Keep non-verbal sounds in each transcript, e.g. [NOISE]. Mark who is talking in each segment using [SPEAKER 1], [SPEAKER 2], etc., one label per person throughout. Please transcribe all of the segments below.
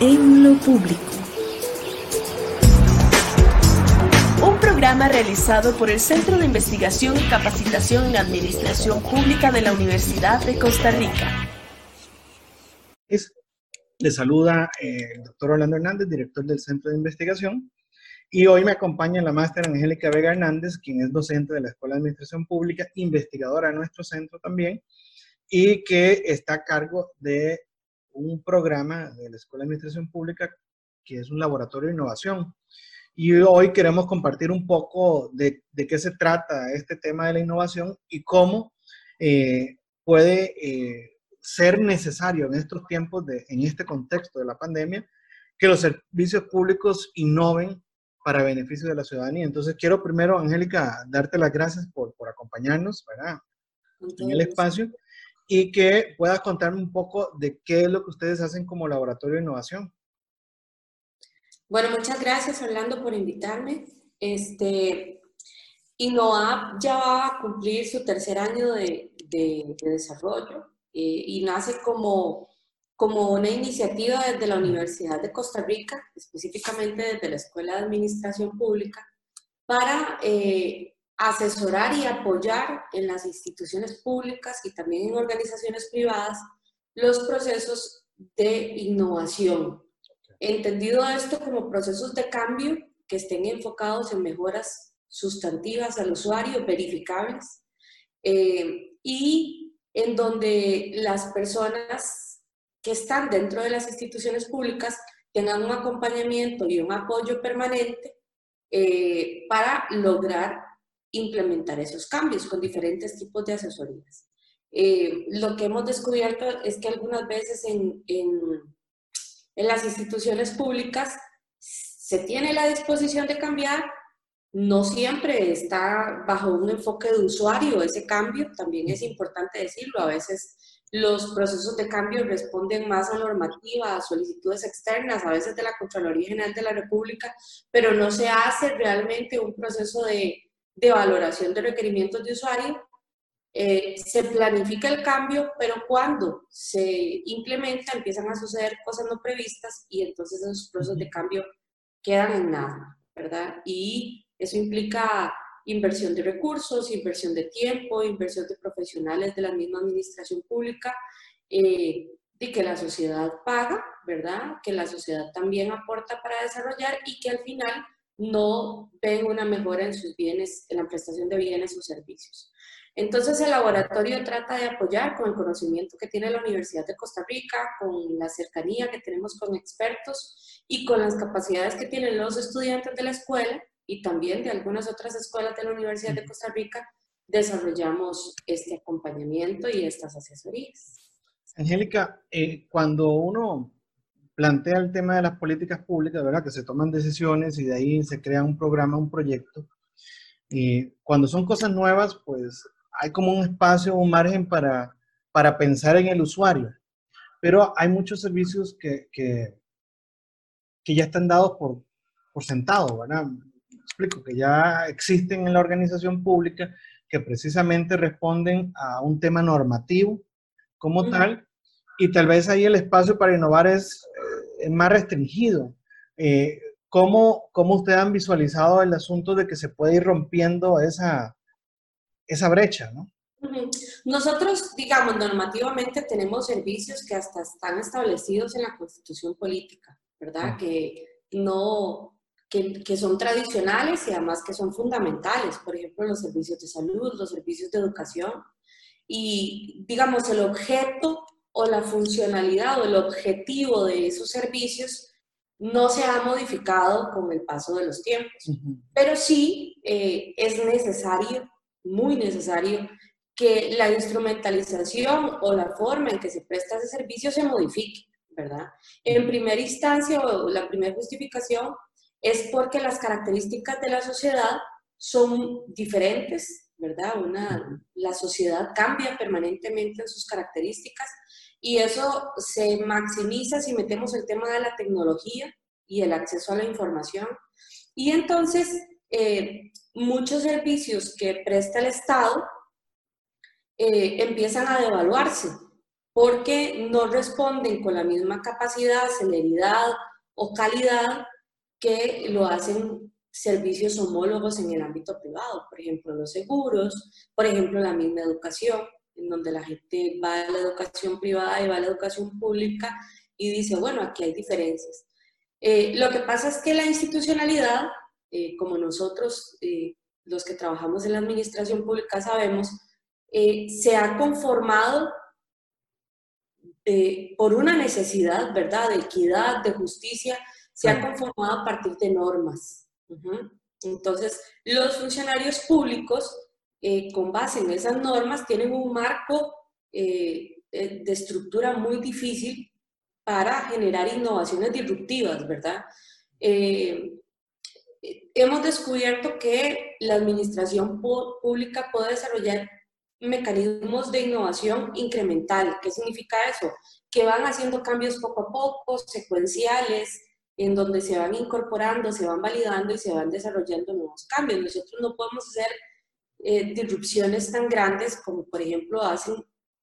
[SPEAKER 1] en lo público. Un programa realizado por el Centro de Investigación y Capacitación en Administración Pública de la Universidad de Costa Rica.
[SPEAKER 2] Le saluda eh, el doctor Orlando Hernández, director del Centro de Investigación, y hoy me acompaña la máster Angélica Vega Hernández, quien es docente de la Escuela de Administración Pública, investigadora de nuestro centro también, y que está a cargo de un programa de la Escuela de Administración Pública que es un laboratorio de innovación. Y hoy queremos compartir un poco de, de qué se trata este tema de la innovación y cómo eh, puede eh, ser necesario en estos tiempos, de, en este contexto de la pandemia, que los servicios públicos innoven para beneficio de la ciudadanía. Entonces, quiero primero, Angélica, darte las gracias por, por acompañarnos ¿verdad? en el espacio y que puedas contarme un poco de qué es lo que ustedes hacen como laboratorio de innovación.
[SPEAKER 3] Bueno, muchas gracias, Orlando, por invitarme. Este, INOAP ya va a cumplir su tercer año de, de, de desarrollo. Eh, y nace como, como una iniciativa desde la Universidad de Costa Rica, específicamente desde la Escuela de Administración Pública, para eh, asesorar y apoyar en las instituciones públicas y también en organizaciones privadas los procesos de innovación. Entendido esto como procesos de cambio que estén enfocados en mejoras sustantivas al usuario, verificables, eh, y en donde las personas que están dentro de las instituciones públicas tengan un acompañamiento y un apoyo permanente eh, para lograr implementar esos cambios con diferentes tipos de asesorías. Eh, lo que hemos descubierto es que algunas veces en, en, en las instituciones públicas se tiene la disposición de cambiar, no siempre está bajo un enfoque de usuario ese cambio, también es importante decirlo, a veces los procesos de cambio responden más a normativa, a solicitudes externas, a veces de la Contraloría General de la República, pero no se hace realmente un proceso de, de valoración de requerimientos de usuario. Eh, se planifica el cambio, pero cuando se implementa empiezan a suceder cosas no previstas y entonces esos procesos de cambio quedan en nada, ¿verdad? Y eso implica inversión de recursos, inversión de tiempo, inversión de profesionales de la misma administración pública, eh, de que la sociedad paga, ¿verdad? Que la sociedad también aporta para desarrollar y que al final no ven una mejora en sus bienes, en la prestación de bienes o servicios. Entonces el laboratorio trata de apoyar con el conocimiento que tiene la Universidad de Costa Rica, con la cercanía que tenemos con expertos y con las capacidades que tienen los estudiantes de la escuela y también de algunas otras escuelas de la Universidad de Costa Rica, desarrollamos este acompañamiento y estas asesorías.
[SPEAKER 2] Angélica, eh, cuando uno plantea el tema de las políticas públicas, ¿verdad? Que se toman decisiones y de ahí se crea un programa, un proyecto. Y cuando son cosas nuevas, pues hay como un espacio, un margen para, para pensar en el usuario. Pero hay muchos servicios que, que, que ya están dados por, por sentado, ¿verdad? explico, que ya existen en la organización pública, que precisamente responden a un tema normativo como tal, y tal vez ahí el espacio para innovar es, más restringido. Eh, ¿cómo, ¿Cómo ustedes han visualizado el asunto de que se puede ir rompiendo esa, esa brecha, ¿no?
[SPEAKER 3] Nosotros, digamos, normativamente tenemos servicios que hasta están establecidos en la constitución política, ¿verdad? Que no, que, son tradicionales y además que son fundamentales, por ejemplo, los servicios de salud, los servicios de educación. Y, digamos, el objeto o la funcionalidad o el objetivo de esos servicios no se ha modificado con el paso de los tiempos, pero sí eh, es necesario, muy necesario, que la instrumentalización o la forma en que se presta ese servicio se modifique, ¿verdad? En primera instancia, o la primera justificación es porque las características de la sociedad son diferentes, ¿verdad? Una, la sociedad cambia permanentemente en sus características y eso se maximiza si metemos el tema de la tecnología y el acceso a la información. Y entonces, eh, muchos servicios que presta el Estado eh, empiezan a devaluarse porque no responden con la misma capacidad, celeridad o calidad que lo hacen servicios homólogos en el ámbito privado, por ejemplo, los seguros, por ejemplo, la misma educación, en donde la gente va a la educación privada y va a la educación pública y dice, bueno, aquí hay diferencias. Eh, lo que pasa es que la institucionalidad, eh, como nosotros, eh, los que trabajamos en la administración pública, sabemos, se ha conformado por una necesidad, ¿verdad?, de equidad, de justicia, se ha conformado a partir de normas. Entonces, los funcionarios públicos, eh, con base en esas normas, tienen un marco eh, eh, de estructura muy difícil para generar innovaciones disruptivas, ¿verdad? hemos descubierto que la administración pública puede desarrollar mecanismos de innovación incremental. ¿Qué significa eso? Que van haciendo cambios poco a poco, secuenciales, en donde se van incorporando, se van validando y se van desarrollando nuevos cambios. Nosotros no podemos hacer eh, disrupciones tan grandes como por ejemplo hacen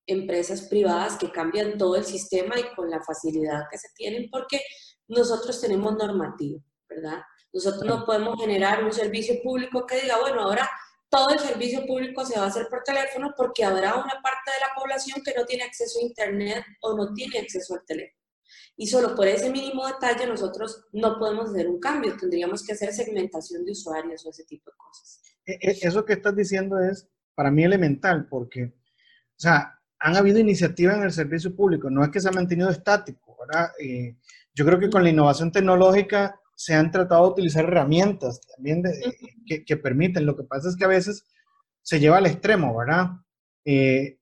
[SPEAKER 3] empresas privadas que cambian todo el sistema y con la facilidad que se tienen porque nosotros tenemos normativa, ¿verdad? Nosotros no podemos generar un servicio público que diga, bueno, ahora todo el servicio público se va a hacer por teléfono porque habrá una parte de la población que no tiene acceso a Internet o no tiene acceso al teléfono. Y solo por ese mínimo detalle nosotros no podemos hacer un cambio, tendríamos que hacer segmentación de usuarios o ese tipo de cosas.
[SPEAKER 2] E, e, eso que estás diciendo es para mí elemental, porque, o sea, han habido iniciativas en el servicio público, no es que se ha mantenido estático, ¿verdad? Eh, yo creo que con la innovación tecnológica se han tratado de utilizar herramientas también que, que, permiten. Lo que pasa es que a veces se lleva al extremo, ¿verdad? Eh,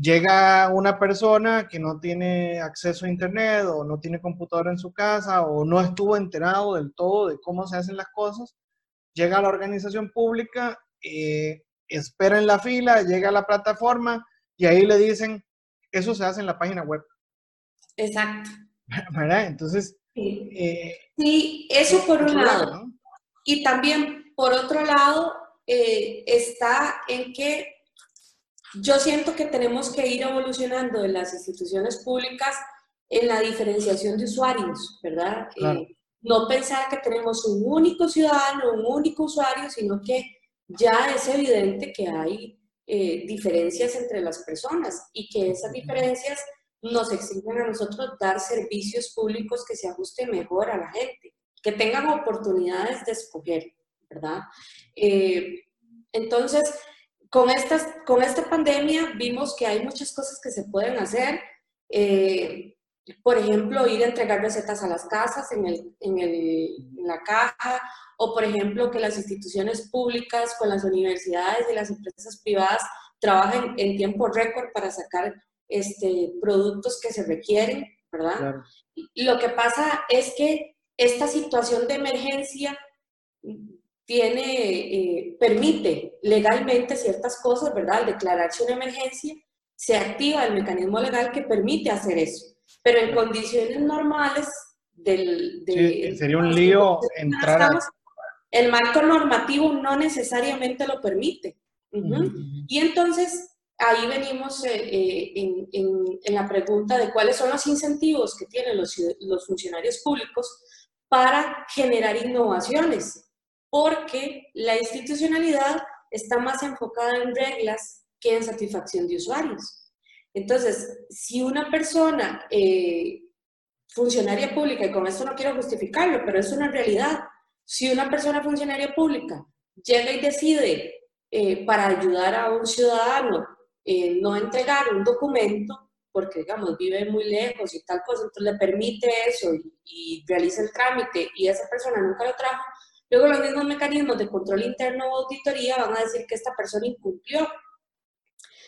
[SPEAKER 2] llega una persona que no tiene acceso a internet o no tiene computadora en su casa o no estuvo enterado del todo de cómo se hacen las cosas, llega a la organización pública, eh, espera en la fila, llega a la plataforma y ahí le dicen, eso se hace en la página web.
[SPEAKER 3] Exacto. [LAUGHS]
[SPEAKER 2] ¿Verdad? Entonces...
[SPEAKER 3] Sí, eh, eso por un lado. Y también, por otro lado, eh, está en que yo siento que tenemos que ir evolucionando en las instituciones públicas en la diferenciación de usuarios, ¿verdad? Eh, no pensar que tenemos un único ciudadano, un único usuario, sino que ya es evidente que hay eh, diferencias entre las personas y que esas diferencias nos exigen a nosotros dar servicios públicos que se ajusten mejor a la gente, que tengan oportunidades de escoger, ¿verdad? Eh, entonces, con, estas, con esta pandemia vimos que hay muchas cosas que se pueden hacer. Eh, por ejemplo, ir a entregar recetas a las casas en, el, en, el, en, la caja, o por ejemplo, que las instituciones públicas con las universidades y las empresas privadas trabajen en tiempo récord para sacar este, productos que se requieren, ¿verdad? Lo que pasa es que esta situación de emergencia tiene, eh, permite legalmente ciertas cosas, ¿verdad? Al declararse una emergencia, se activa el mecanismo legal que permite hacer eso. Pero en condiciones normales del...
[SPEAKER 2] sería un lío entrar a...
[SPEAKER 3] El marco normativo no necesariamente lo permite. Y entonces ahí venimos eh, eh, en, en, la pregunta de cuáles son los incentivos que tienen los, los funcionarios públicos para generar innovaciones porque la institucionalidad está más enfocada en reglas que en satisfacción de usuarios. Entonces, si una persona eh, funcionaria pública, y con esto no quiero justificarlo, pero es una realidad, si una persona funcionaria pública llega y decide eh, para ayudar a un ciudadano eh, no entregar un documento, porque digamos vive muy lejos y tal cosa, entonces le permite eso y, y realiza el trámite y esa persona nunca lo trajo, Luego los mismos mecanismos de control interno o auditoría van a decir que esta persona incumplió.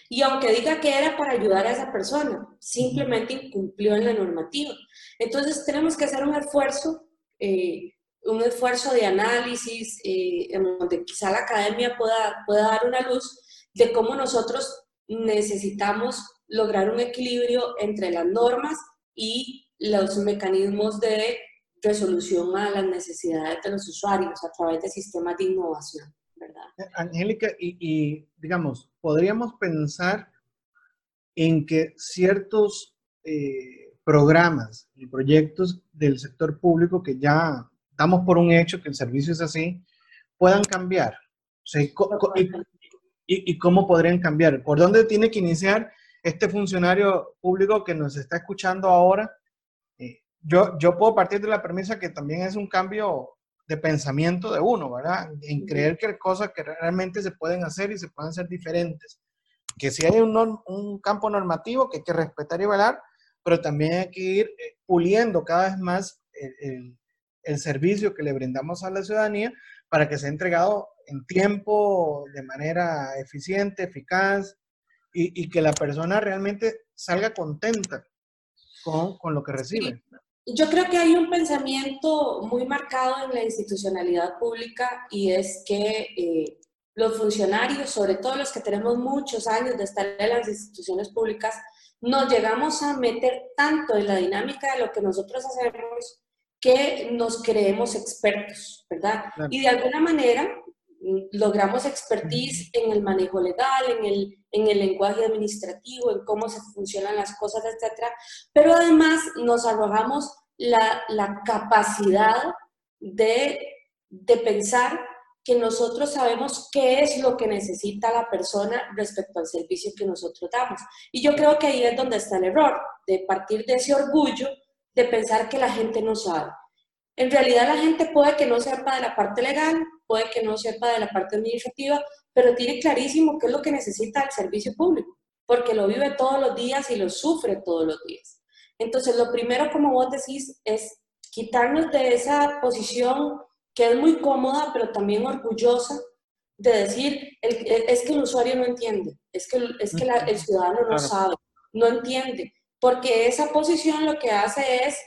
[SPEAKER 3] Y aunque diga que era para ayudar a esa persona, simplemente incumplió en la normativa. Entonces tenemos que hacer un esfuerzo, eh, un esfuerzo de análisis, eh, en donde quizá la academia pueda, pueda dar una luz de cómo nosotros necesitamos lograr un equilibrio entre las normas y los mecanismos de resolución a las necesidades de los usuarios a través de sistemas de innovación, ¿verdad?
[SPEAKER 2] Angélica, y, digamos, podríamos pensar en que ciertos eh, programas y proyectos del sector público que ya damos por un hecho que el servicio es así, puedan cambiar. y, cómo podrían cambiar? ¿Por dónde tiene que iniciar este funcionario público que nos está escuchando ahora? Yo, yo puedo partir de la premisa que también es un cambio de pensamiento de uno, ¿verdad? En creer que hay cosas que realmente se pueden hacer y se pueden hacer diferentes. Que si hay un, un campo normativo que hay que respetar y velar, pero también hay que ir eh, puliendo cada vez más el, el, servicio que le brindamos a la ciudadanía para que sea entregado en tiempo, de manera eficiente, eficaz y, y que la persona realmente salga contenta con, con lo que recibe.
[SPEAKER 3] Yo creo que hay un pensamiento muy marcado en la institucionalidad pública y es que eh, los funcionarios, sobre todo los que tenemos muchos años de estar en las instituciones públicas, nos llegamos a meter tanto en la dinámica de lo que nosotros hacemos que nos creemos expertos, ¿verdad? Y de alguna manera logramos expertise en el manejo legal, en el, en el lenguaje administrativo, en cómo se funcionan las cosas, etc. Pero además nos arrojamos la, la capacidad de, de pensar que nosotros sabemos qué es lo que necesita la persona respecto al servicio que nosotros damos. Y yo creo que ahí es donde está el error, de partir de ese orgullo de pensar que la gente no sabe. En realidad la gente puede que no sepa de la parte legal, puede que no sepa de la parte administrativa, pero tiene clarísimo qué es lo que necesita el servicio público, porque lo vive todos los días y lo sufre todos los días. Entonces, lo primero, como vos decís, es quitarnos de esa posición que es muy cómoda, pero también orgullosa, de decir, es que el usuario no entiende, es que, es que el ciudadano no sabe, no entiende, porque esa posición lo que hace es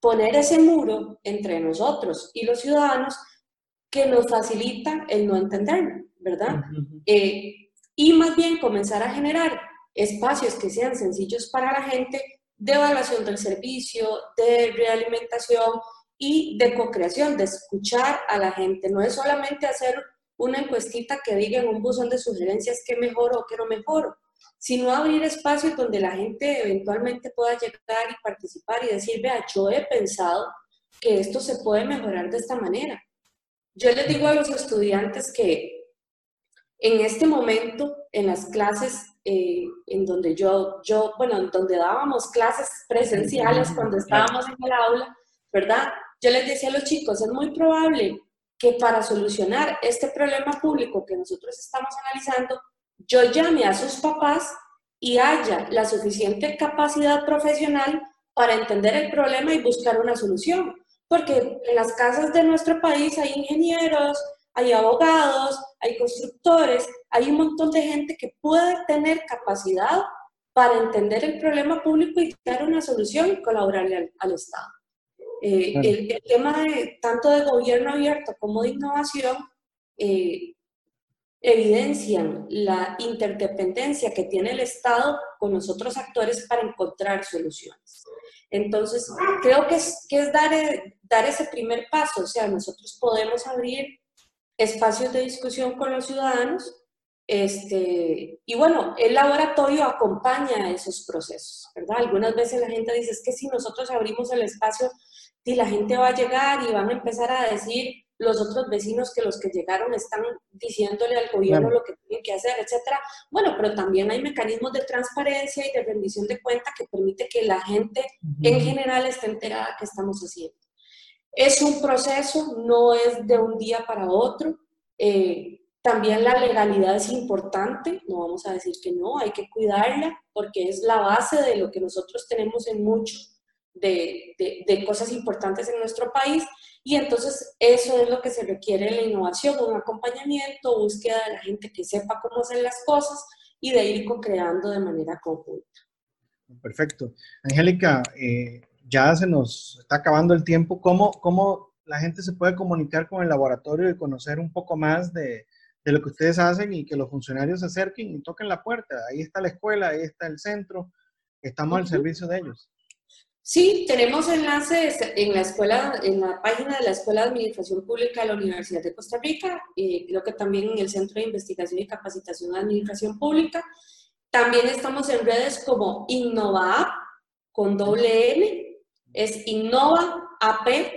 [SPEAKER 3] poner ese muro entre nosotros y los ciudadanos que nos facilita el no entenderlo, ¿verdad? Eh, y más bien comenzar a generar espacios que sean sencillos para la gente de evaluación del servicio, de realimentación y de co-creación, de escuchar a la gente. No es solamente hacer una encuestita que diga en un buzón de sugerencias qué mejoro o qué no mejoro, sino abrir espacios donde la gente eventualmente pueda llegar y participar y decir, vea, yo he pensado que esto se puede mejorar de esta manera. Yo les digo a los estudiantes que en este momento, en las clases eh, en donde yo, yo, bueno, en donde dábamos clases presenciales cuando estábamos en el aula, ¿verdad? Yo les decía a los chicos, es muy probable que para solucionar este problema público que nosotros estamos analizando, yo llame a sus papás y haya la suficiente capacidad profesional para entender el problema y buscar una solución. Porque en las casas de nuestro país hay ingenieros, hay abogados, hay constructores, hay un montón de gente que puede tener capacidad para entender el problema público y dar una solución y colaborarle al, Estado. Eh, el, tema de, tanto de gobierno abierto como de innovación eh, evidencian la interdependencia que tiene el Estado con los otros actores para encontrar soluciones. Entonces, creo que es, que es dar, eh, dar ese primer paso, o sea, nosotros podemos abrir espacios de discusión con los ciudadanos, este, y bueno, el laboratorio acompaña esos procesos, ¿verdad? Algunas veces la gente dice, es que si nosotros abrimos el espacio, y la gente va a llegar y van a empezar a decir, los otros vecinos que los que llegaron están diciéndole al gobierno lo que tienen que hacer, etcétera. Bueno, pero también hay mecanismos de transparencia y de rendición de cuenta que permite que la gente en general esté enterada que estamos haciendo. Es un proceso, no es de un día para otro. Eh, también la legalidad es importante, no vamos a decir que no, hay que cuidarla porque es la base de lo que nosotros tenemos en mucho de, de cosas importantes en nuestro país y entonces eso es lo que se requiere en la innovación, un acompañamiento, búsqueda de la gente que sepa cómo hacer las cosas y de ir co-creando de manera conjunta.
[SPEAKER 2] Perfecto. Angélica, eh, ya se nos está acabando el tiempo. ¿Cómo, ¿Cómo la gente se puede comunicar con el laboratorio y conocer un poco más de, de lo que ustedes hacen y que los funcionarios se acerquen y toquen la puerta? Ahí está la escuela, ahí está el centro, estamos al servicio de ellos.
[SPEAKER 3] Sí, tenemos enlaces en la escuela, en la página de la Escuela de Administración Pública de la Universidad de Costa Rica, y creo que también en el Centro de Investigación y Capacitación de Administración Pública. También estamos en redes como Innova con doble N, es Innova AP,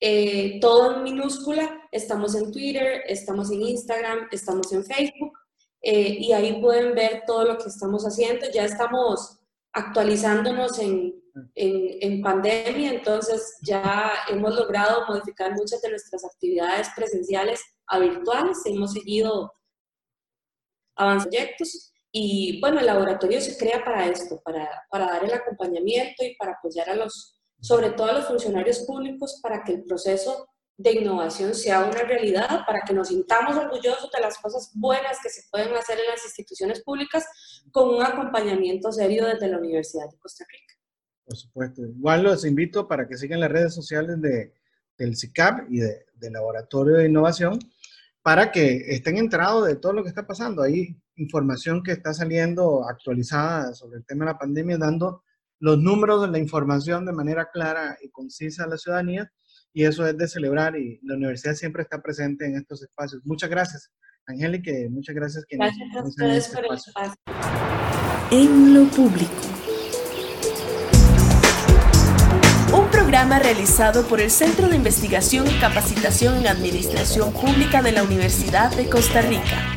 [SPEAKER 3] eh, todo en minúscula. Estamos en Twitter, estamos en Instagram, estamos en Facebook eh, y ahí pueden ver todo lo que estamos haciendo. Ya estamos actualizándonos en, en, en, pandemia, entonces ya hemos logrado modificar muchas de nuestras actividades presenciales a virtuales, hemos seguido avanzando proyectos y bueno, el laboratorio se crea para esto, para, para dar el acompañamiento y para apoyar a los, sobre todo a los funcionarios públicos, para que el proceso de innovación sea una realidad, para que nos sintamos orgullosos de las cosas buenas que se pueden hacer en las instituciones públicas con un acompañamiento serio desde la Universidad de Costa Rica.
[SPEAKER 2] Por supuesto. Igual los invito para que sigan las redes sociales de, del CICAP y de, del Laboratorio de Innovación para que estén enterados de todo lo que está pasando. Hay información que está saliendo actualizada sobre el tema de la pandemia, dando los números de la información de manera clara y concisa a la ciudadanía, y eso es de celebrar, y la universidad siempre está presente en estos espacios. Muchas gracias, Angélica, muchas gracias.
[SPEAKER 3] Que gracias a ustedes este por el espacio.
[SPEAKER 1] En lo público. Un programa realizado por el Centro de Investigación y Capacitación en Administración Pública de la Universidad de Costa Rica.